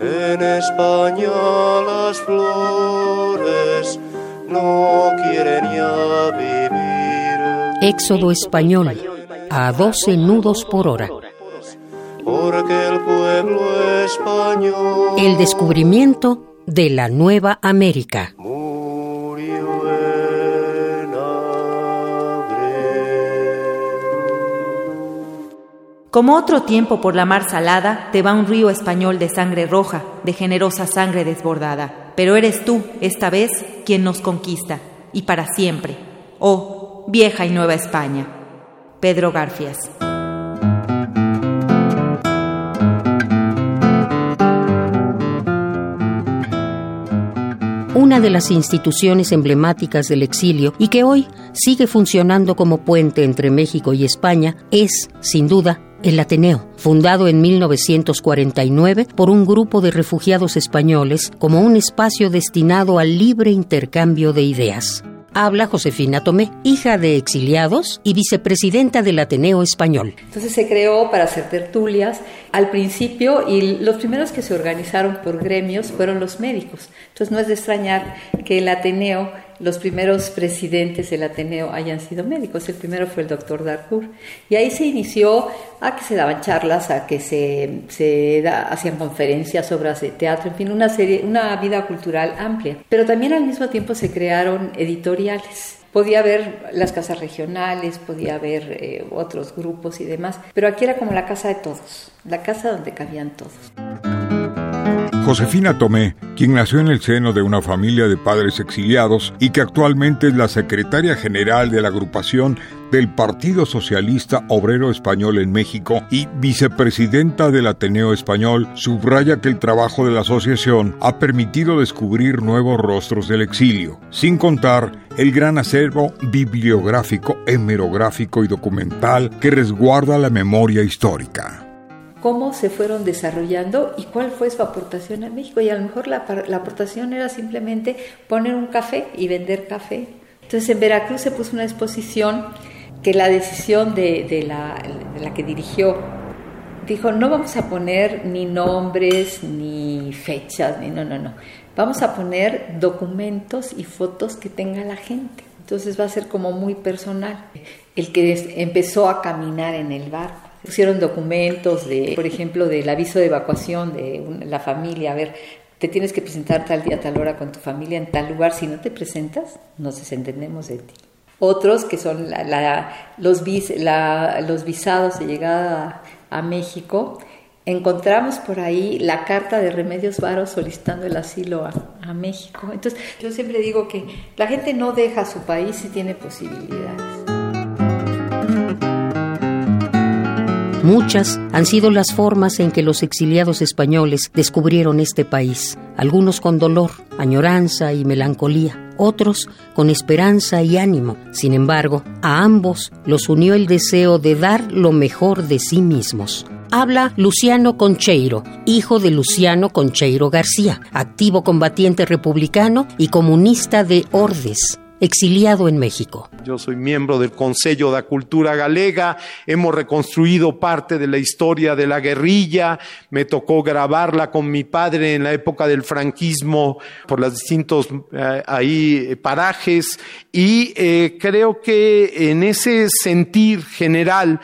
En España las flores no quieren ya vivir. Éxodo español a 12 nudos por hora. Porque el pueblo español El descubrimiento de la Nueva América. murió Como otro tiempo por la mar salada, te va un río español de sangre roja, de generosa sangre desbordada. Pero eres tú, esta vez, quien nos conquista, y para siempre. Oh, vieja y nueva España. Pedro Garfias. una de las instituciones emblemáticas del exilio y que hoy sigue funcionando como puente entre México y España, es, sin duda, el Ateneo, fundado en 1949 por un grupo de refugiados españoles como un espacio destinado al libre intercambio de ideas. Habla Josefina Tomé, hija de exiliados y vicepresidenta del Ateneo Español. Entonces se creó para hacer tertulias al principio y los primeros que se organizaron por gremios fueron los médicos. Entonces no es de extrañar que el Ateneo, los primeros presidentes del Ateneo hayan sido médicos. El primero fue el doctor Darcourt. Y ahí se inició a que se daban charlas, a que se, se hacían conferencias, obras de teatro, en fin, una, serie, una vida cultural amplia. Pero también al mismo tiempo se crearon editoriales. Podía haber las casas regionales, podía haber eh, otros grupos y demás, pero aquí era como la casa de todos, la casa donde cabían todos. Josefina Tomé, quien nació en el seno de una familia de padres exiliados y que actualmente es la secretaria general de la agrupación del Partido Socialista Obrero Español en México y vicepresidenta del Ateneo Español, subraya que el trabajo de la asociación ha permitido descubrir nuevos rostros del exilio, sin contar el gran acervo bibliográfico, hemerográfico y documental que resguarda la memoria histórica. Cómo se fueron desarrollando y cuál fue su aportación a México. Y a lo mejor la, la aportación era simplemente poner un café y vender café. Entonces en Veracruz se puso una exposición que la decisión de, de la, de la que dirigió dijo, no vamos a poner ni nombres, ni fechas, ni no, no, no. Vamos a poner documentos y fotos que tenga la gente. Entonces va a ser como muy personal. El que empezó a caminar en el barco. Pusieron documentos de, por ejemplo, del aviso de evacuación de la familia. A ver, te tienes que presentar tal día, tal hora con tu familia en tal lugar. Si no te presentas, nos desentendemos de ti. Otros que son la- la- los, visados de llegada a, México. Encontramos por ahí la carta de Remedios Varo solicitando el asilo a México. Entonces, yo siempre digo que la gente no deja su país si tiene posibilidades. Muchas han sido las formas en que los exiliados españoles descubrieron este país, algunos con dolor, añoranza y melancolía, otros con esperanza y ánimo. Sin embargo, a ambos los unió el deseo de dar lo mejor de sí mismos. Habla Luciano Concheiro, hijo de Luciano Concheiro García, activo combatiente republicano y comunista de Ordes, exiliado en México. Yo soy miembro del Consejo da Cultura Galega, hemos reconstruido parte de la historia de la guerrilla, me tocó grabarla con mi padre en la época del franquismo por los distintos eh, ahí eh, parajes. Y eh, creo que en ese sentir general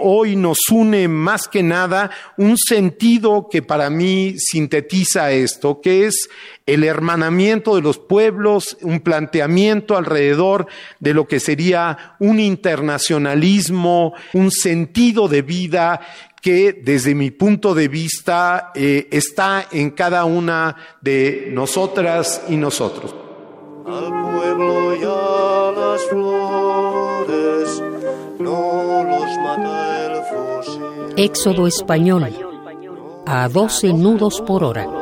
hoy nos une más que nada un sentido que para mí sintetiza esto, que es el hermanamiento de los pueblos, un planteamiento alrededor de lo que sería un internacionalismo, un sentido de vida que desde mi punto de vista eh, está en cada una de nosotras y nosotros. Al pueblo y a las flores no los mata el fusil. Éxodo español a 12 nudos por hora.